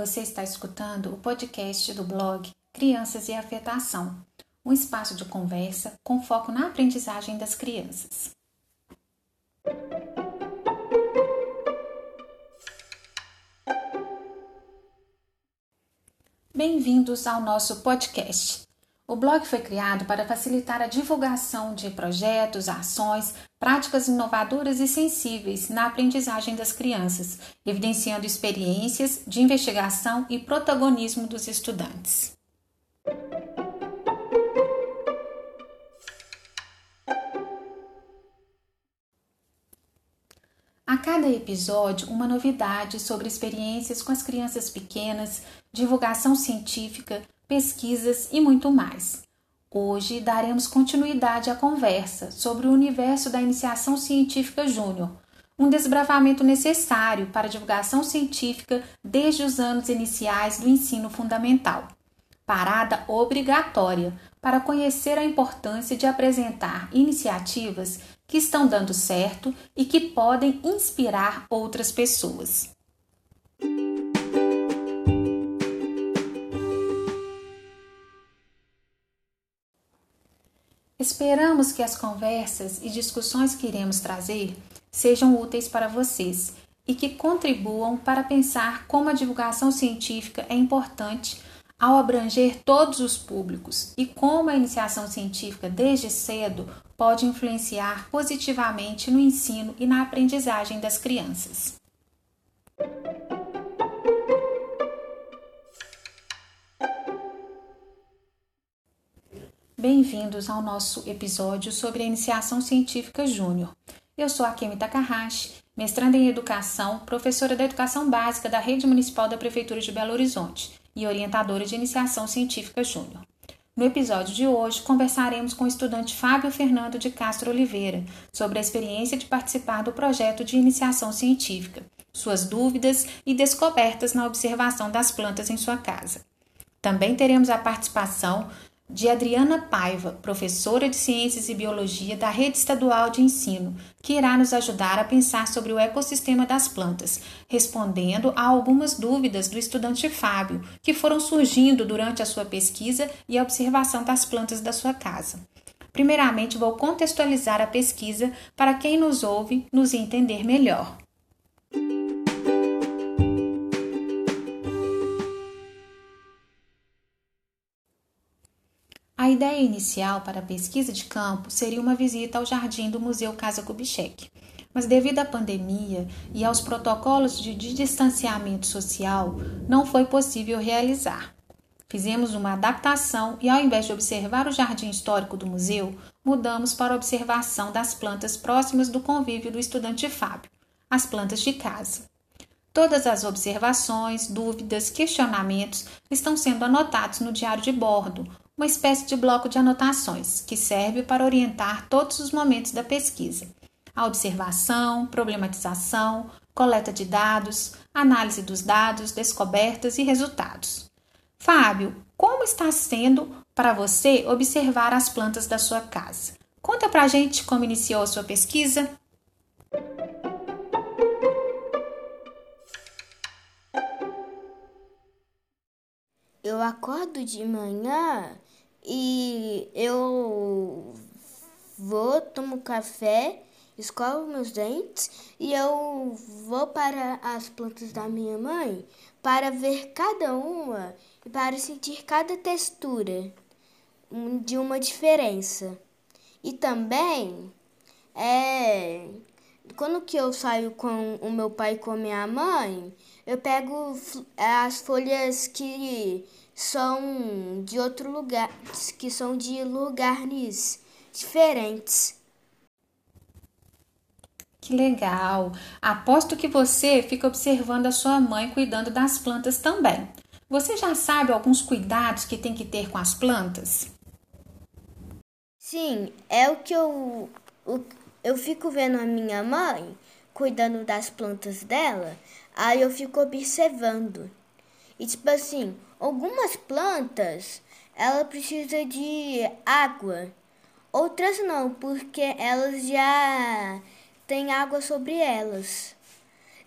Você está escutando o podcast do blog Crianças e Afetação, um espaço de conversa com foco na aprendizagem das crianças. Bem-vindos ao nosso podcast. O blog foi criado para facilitar a divulgação de projetos, ações, práticas inovadoras e sensíveis na aprendizagem das crianças, evidenciando experiências de investigação e protagonismo dos estudantes. A cada episódio, uma novidade sobre experiências com as crianças pequenas, divulgação científica, pesquisas e muito mais. Hoje daremos continuidade à conversa sobre o universo da iniciação científica júnior, um desbravamento necessário para a divulgação científica desde os anos iniciais do ensino fundamental. Parada obrigatória para conhecer a importância de apresentar iniciativas que estão dando certo e que podem inspirar outras pessoas. Esperamos que as conversas e discussões que iremos trazer sejam úteis para vocês e que contribuam para pensar como a divulgação científica é importante ao abranger todos os públicos e como a iniciação científica desde cedo pode influenciar positivamente no ensino e na aprendizagem das crianças. Bem-vindos ao nosso episódio sobre a iniciação científica júnior. Eu sou a Kemi Takahashi, mestranda em Educação, professora da Educação Básica da Rede Municipal da Prefeitura de Belo Horizonte e orientadora de Iniciação Científica Júnior. No episódio de hoje, conversaremos com o estudante Fábio Fernando de Castro Oliveira sobre a experiência de participar do projeto de iniciação científica, suas dúvidas e descobertas na observação das plantas em sua casa. Também teremos a participação de Adriana Paiva, professora de Ciências e Biologia da Rede Estadual de Ensino, que irá nos ajudar a pensar sobre o ecossistema das plantas, respondendo a algumas dúvidas do estudante Fábio, que foram surgindo durante a sua pesquisa e a observação das plantas da sua casa. Primeiramente, vou contextualizar a pesquisa para quem nos ouve nos entender melhor. A ideia inicial para a pesquisa de campo seria uma visita ao jardim do Museu Casa Kubitschek. Mas devido à pandemia e aos protocolos de distanciamento social, não foi possível realizar. Fizemos uma adaptação e, ao invés de observar o jardim histórico do museu, mudamos para a observação das plantas próximas do convívio do estudante Fábio, as plantas de casa. Todas as observações, dúvidas, questionamentos estão sendo anotados no diário de bordo, uma espécie de bloco de anotações que serve para orientar todos os momentos da pesquisa: a observação, problematização, coleta de dados, análise dos dados, descobertas e resultados. Fábio, como está sendo para você observar as plantas da sua casa? Conta pra gente como iniciou a sua pesquisa. Eu acordo de manhã e eu vou, tomo café, escovo meus dentes e eu vou para as plantas da minha mãe para ver cada uma e para sentir cada textura de uma diferença. E também é quando que eu saio com o meu pai e com a minha mãe, eu pego as folhas que são de outro lugar, que são de lugares diferentes. Que legal! Aposto que você fica observando a sua mãe cuidando das plantas também. Você já sabe alguns cuidados que tem que ter com as plantas? Sim, é o que eu, o, eu fico vendo a minha mãe cuidando das plantas dela, aí eu fico observando. E tipo assim, algumas plantas ela precisa de água, outras não, porque elas já têm água sobre elas.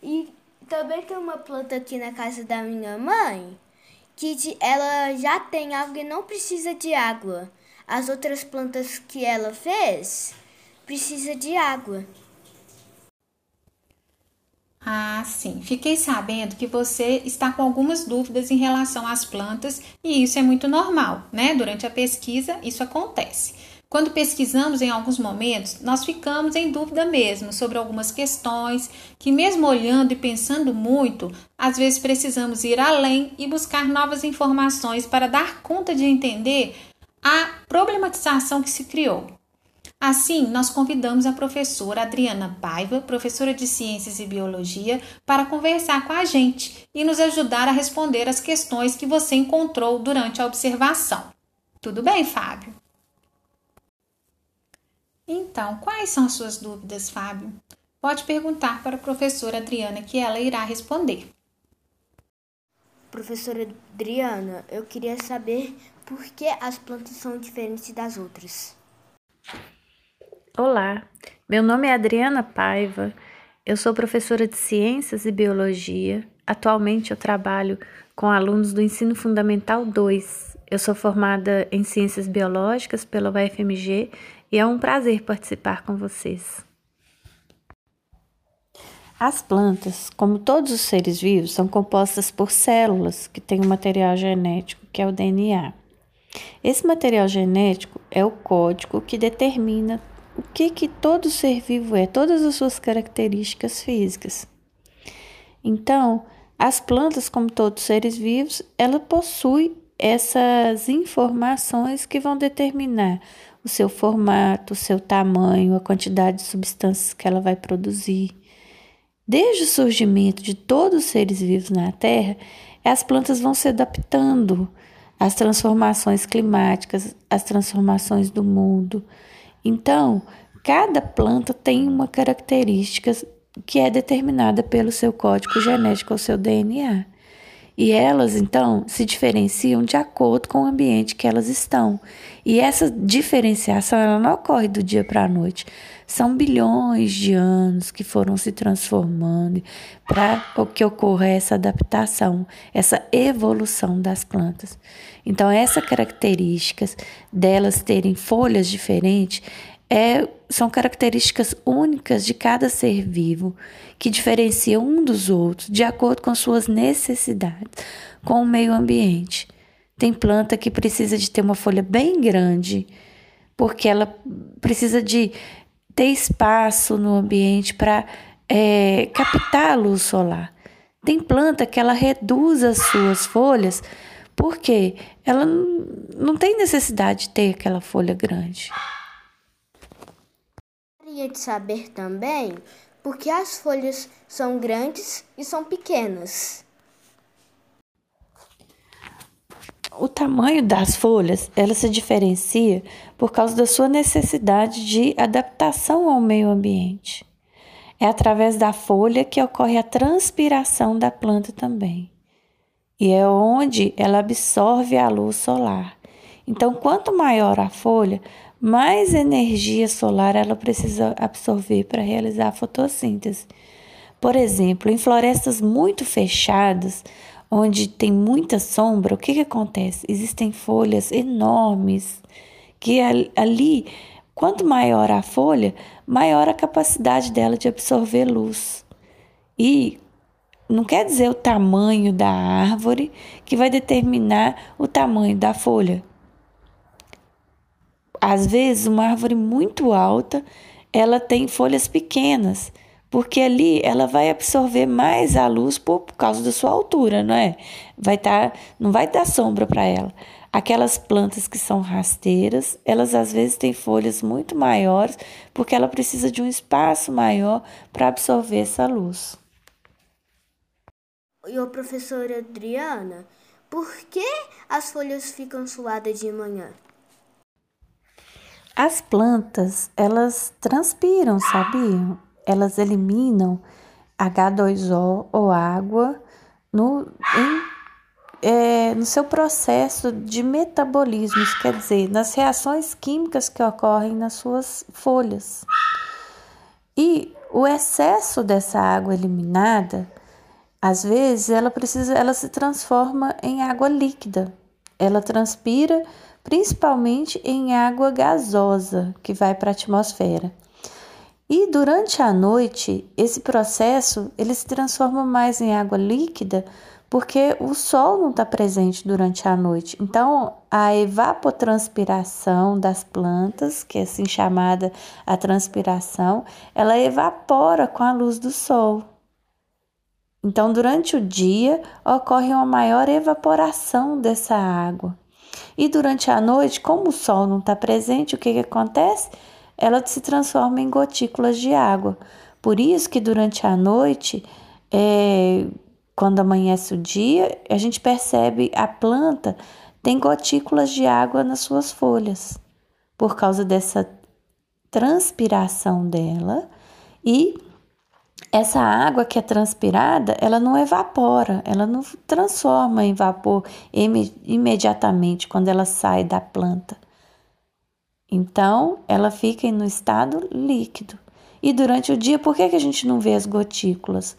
E Também tem uma planta aqui na casa da minha mãe que de, ela já tem água e não precisa de água. As outras plantas que ela fez precisa de água. Ah, sim. Fiquei sabendo que você está com algumas dúvidas em relação às plantas e isso é muito normal, né? Durante a pesquisa, isso acontece. Quando pesquisamos em alguns momentos, nós ficamos em dúvida mesmo sobre algumas questões que, mesmo olhando e pensando muito, às vezes precisamos ir além e buscar novas informações para dar conta de entender a problematização que se criou. Assim, nós convidamos a professora Adriana Paiva, professora de Ciências e Biologia, para conversar com a gente e nos ajudar a responder as questões que você encontrou durante a observação. Tudo bem, Fábio? Então, quais são as suas dúvidas, Fábio? Pode perguntar para a professora Adriana que ela irá responder. Professora Adriana, eu queria saber por que as plantas são diferentes das outras. Olá, meu nome é Adriana Paiva, eu sou professora de Ciências e Biologia. Atualmente eu trabalho com alunos do Ensino Fundamental 2. Eu sou formada em Ciências Biológicas pela UFMG e é um prazer participar com vocês. As plantas, como todos os seres vivos, são compostas por células que têm um material genético, que é o DNA. Esse material genético é o código que determina o que, que todo ser vivo é, todas as suas características físicas. Então, as plantas, como todos os seres vivos, ela possui essas informações que vão determinar o seu formato, o seu tamanho, a quantidade de substâncias que ela vai produzir. Desde o surgimento de todos os seres vivos na Terra, as plantas vão se adaptando às transformações climáticas, às transformações do mundo. Então, cada planta tem uma característica que é determinada pelo seu código genético, o seu DNA. E elas, então, se diferenciam de acordo com o ambiente que elas estão. E essa diferenciação ela não ocorre do dia para a noite. São bilhões de anos que foram se transformando para que ocorra essa adaptação, essa evolução das plantas. Então, essas características delas terem folhas diferentes é, são características únicas de cada ser vivo que diferenciam um dos outros de acordo com suas necessidades, com o meio ambiente. Tem planta que precisa de ter uma folha bem grande, porque ela precisa de ter espaço no ambiente para é, captar a luz solar. Tem planta que ela reduz as suas folhas porque ela não tem necessidade de ter aquela folha grande gostaria de saber também por que as folhas são grandes e são pequenas. O tamanho das folhas, ela se diferencia por causa da sua necessidade de adaptação ao meio ambiente. É através da folha que ocorre a transpiração da planta também. E é onde ela absorve a luz solar. Então, quanto maior a folha, mais energia solar ela precisa absorver para realizar a fotossíntese. Por exemplo, em florestas muito fechadas, onde tem muita sombra, o que, que acontece? Existem folhas enormes que ali, quanto maior a folha, maior a capacidade dela de absorver luz. E não quer dizer o tamanho da árvore que vai determinar o tamanho da folha. Às vezes, uma árvore muito alta, ela tem folhas pequenas, porque ali ela vai absorver mais a luz por, por causa da sua altura, não é? Vai tá, não vai dar sombra para ela. Aquelas plantas que são rasteiras, elas às vezes têm folhas muito maiores, porque ela precisa de um espaço maior para absorver essa luz. E a professora Adriana, por que as folhas ficam suadas de manhã? As plantas, elas transpiram, sabiam? Elas eliminam H2O ou água no, em, é, no seu processo de metabolismo, isso quer dizer, nas reações químicas que ocorrem nas suas folhas. E o excesso dessa água eliminada Às vezes ela precisa, ela se transforma em água líquida. Ela transpira principalmente em água gasosa que vai para a atmosfera. E durante a noite, esse processo ele se transforma mais em água líquida porque o sol não está presente durante a noite. Então, a evapotranspiração das plantas, que é assim chamada a transpiração, ela evapora com a luz do sol. Então, durante o dia, ocorre uma maior evaporação dessa água. E durante a noite, como o sol não está presente, o que, que acontece? Ela se transforma em gotículas de água. Por isso que durante a noite, é, quando amanhece o dia, a gente percebe a planta tem gotículas de água nas suas folhas, por causa dessa transpiração dela e essa água que é transpirada, ela não evapora, ela não transforma em vapor imediatamente quando ela sai da planta. Então, ela fica no estado líquido. E durante o dia, por que, a gente não vê as gotículas?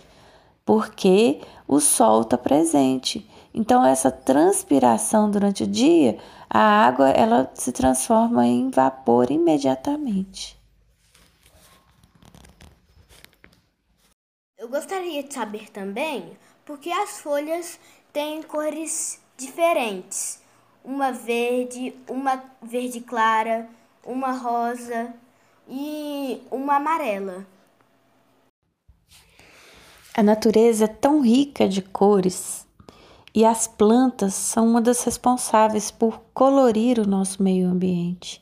Porque o sol está presente. Então, essa transpiração durante o dia, a água ela se transforma em vapor imediatamente. Eu gostaria de saber também por que as folhas têm cores diferentes. Uma verde, uma verde clara, uma rosa e uma amarela. A natureza é tão rica de cores e as plantas são uma das responsáveis por colorir o nosso meio ambiente.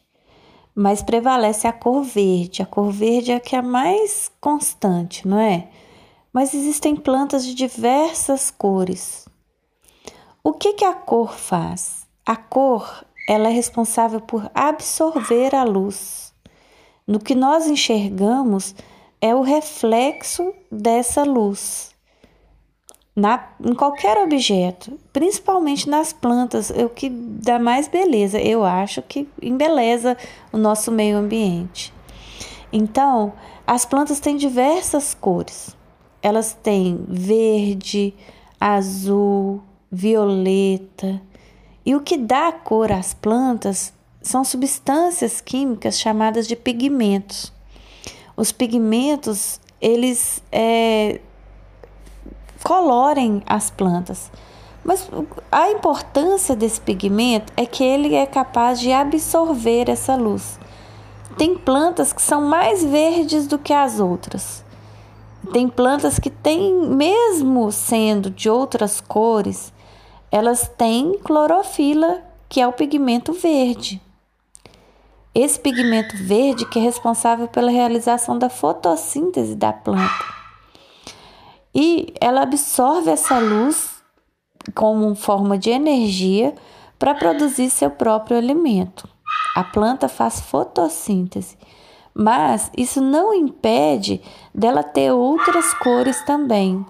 Mas prevalece a cor verde. A cor verde é a que é mais constante, não é? Mas existem plantas de diversas cores. O que, que a cor faz? A cor ela é responsável por absorver a luz. No que nós enxergamos, é o reflexo dessa luz. Na, em qualquer objeto, principalmente nas plantas, é o que dá mais beleza, eu acho que embeleza o nosso meio ambiente. Então, as plantas têm diversas cores. Elas têm verde, azul, violeta. E o que dá cor às plantas são substâncias químicas chamadas de pigmentos. Os pigmentos, eles é, colorem as plantas. Mas a importância desse pigmento é que ele é capaz de absorver essa luz. Tem plantas que são mais verdes do que as outras. Tem plantas que têm, mesmo sendo de outras cores, elas têm clorofila, que é o pigmento verde. Esse pigmento verde que é responsável pela realização da fotossíntese da planta. E ela absorve essa luz como forma de energia para produzir seu próprio alimento. A planta faz fotossíntese, mas isso não impede dela ter outras cores também.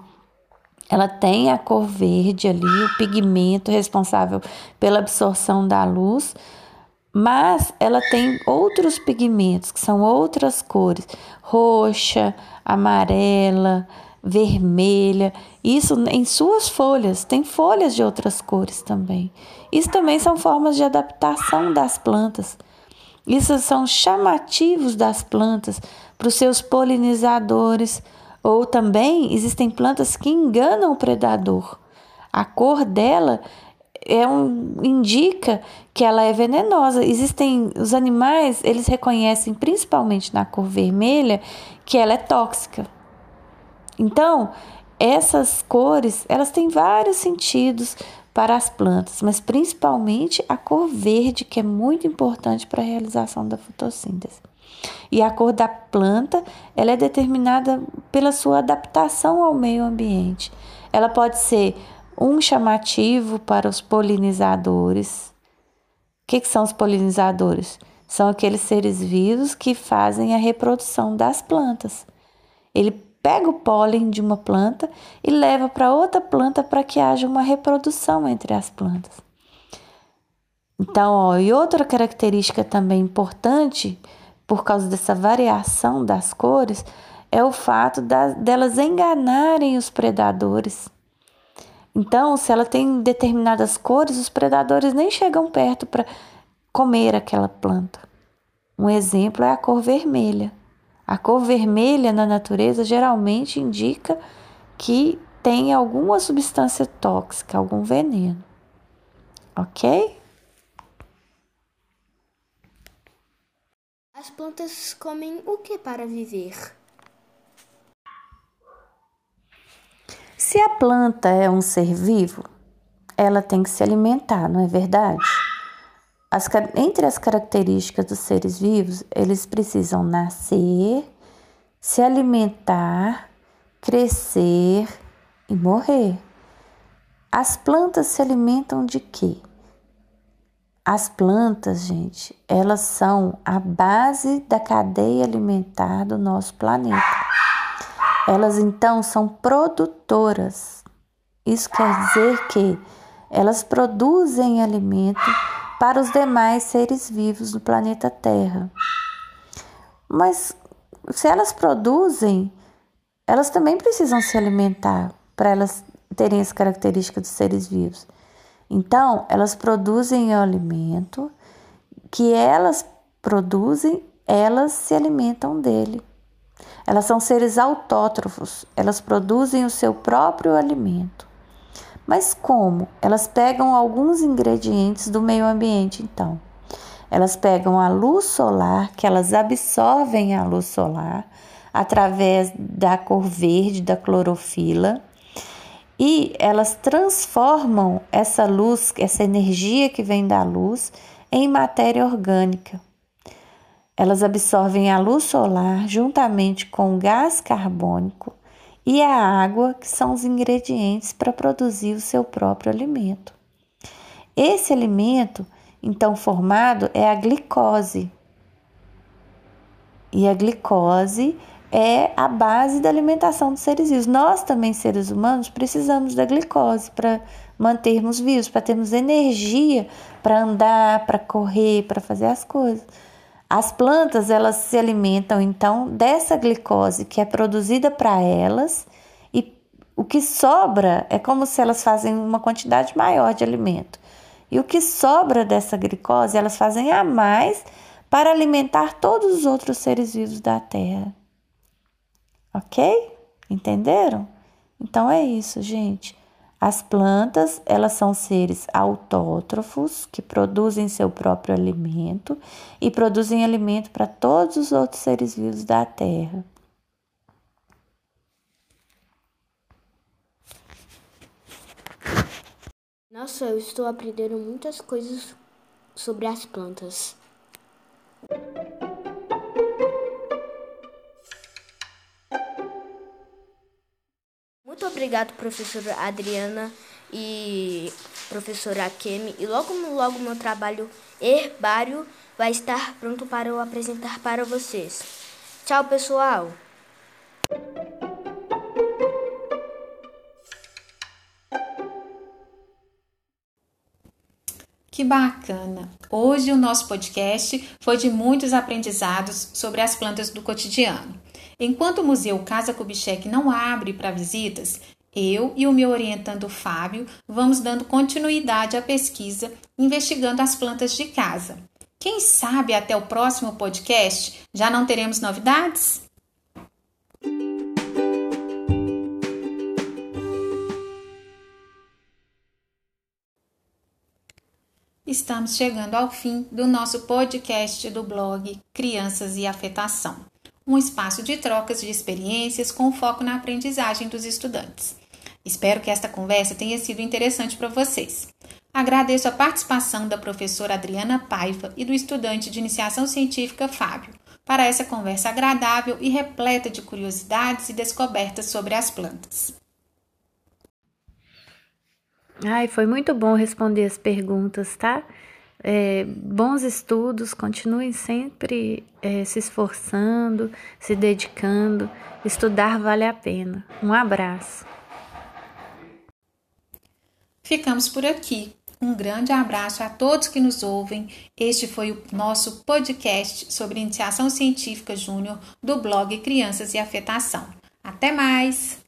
Ela tem a cor verde ali, o pigmento responsável pela absorção da luz, mas ela tem outros pigmentos, que são outras cores, roxa, amarela, vermelha. Isso em suas folhas, tem folhas de outras cores também. Isso também são formas de adaptação das plantas. Isso são chamativos das plantas para os seus polinizadores. Ou também existem plantas que enganam o predador. A cor dela é um, indica que ela é venenosa. Existem os animais, eles reconhecem principalmente na cor vermelha que ela é tóxica. Então, essas cores, elas têm vários sentidos para as plantas, mas principalmente a cor verde, que é muito importante para a realização da fotossíntese. E a cor da planta, ela é determinada pela sua adaptação ao meio ambiente. Ela pode ser um chamativo para os polinizadores. O que, que são os polinizadores? São aqueles seres vivos que fazem a reprodução das plantas. Ele pega o pólen de uma planta e leva para outra planta para que haja uma reprodução entre as plantas. Então, ó, e outra característica também importante, por causa dessa variação das cores, é o fato delas enganarem os predadores. Então, se ela tem determinadas cores, os predadores nem chegam perto para comer aquela planta. Um exemplo é a cor vermelha. A cor vermelha na natureza geralmente indica que tem alguma substância tóxica, algum veneno. Ok? As plantas comem o que para viver? Se a planta é um ser vivo, ela tem que se alimentar, não é verdade? As, entre as características dos seres vivos, eles precisam nascer, se alimentar, crescer e morrer. As plantas se alimentam de quê? As plantas, gente, elas são a base da cadeia alimentar do nosso planeta. Elas então são produtoras. Isso quer dizer que elas produzem alimento para os demais seres vivos do planeta Terra. Mas se elas produzem, elas também precisam se alimentar para elas terem as características dos seres vivos. Então, elas produzem o alimento que elas produzem, elas se alimentam dele. Elas são seres autótrofos, elas produzem o seu próprio alimento. Mas como? Elas pegam alguns ingredientes do meio ambiente, então. Elas pegam a luz solar, que elas absorvem a luz solar através da cor verde da clorofila e elas transformam essa luz, essa energia que vem da luz, em matéria orgânica. Elas absorvem a luz solar juntamente com o gás carbônico e a água, que são os ingredientes para produzir o seu próprio alimento. Esse alimento, então formado, é a glicose. E a glicose é a base da alimentação dos seres vivos. Nós também, seres humanos, precisamos da glicose para mantermos vivos, para termos energia para andar, para correr, para fazer as coisas. As plantas, elas se alimentam então dessa glicose que é produzida para elas e o que sobra é como se elas fazem uma quantidade maior de alimento. E o que sobra dessa glicose, elas fazem a mais para alimentar todos os outros seres vivos da Terra. Ok? Entenderam? Então é isso, gente. As plantas, elas são seres autótrofos que produzem seu próprio alimento e produzem alimento para todos os outros seres vivos da Terra. Nossa, eu estou aprendendo muitas coisas sobre as plantas. Obrigado, professora Adriana e professora Kemi. E logo, logo meu trabalho herbário vai estar pronto para eu apresentar para vocês. Tchau, pessoal! Que bacana! Hoje o nosso podcast foi de muitos aprendizados sobre as plantas do cotidiano. Enquanto o Museu Casa Kubitschek não abre para visitas, eu e o meu orientando Fábio vamos dando continuidade à pesquisa, investigando as plantas de casa. Quem sabe até o próximo podcast já não teremos novidades? Estamos chegando ao fim do nosso podcast do blog Crianças e Afetação um espaço de trocas de experiências com foco na aprendizagem dos estudantes. Espero que esta conversa tenha sido interessante para vocês. Agradeço a participação da professora Adriana Paiva e do estudante de iniciação científica Fábio para essa conversa agradável e repleta de curiosidades e descobertas sobre as plantas. Ai, foi muito bom responder as perguntas, tá? É, bons estudos, continuem sempre é, se esforçando, se dedicando. Estudar vale a pena. Um abraço. Ficamos por aqui. Um grande abraço a todos que nos ouvem. Este foi o nosso podcast sobre iniciação científica júnior do blog Crianças e Afetação. Até mais!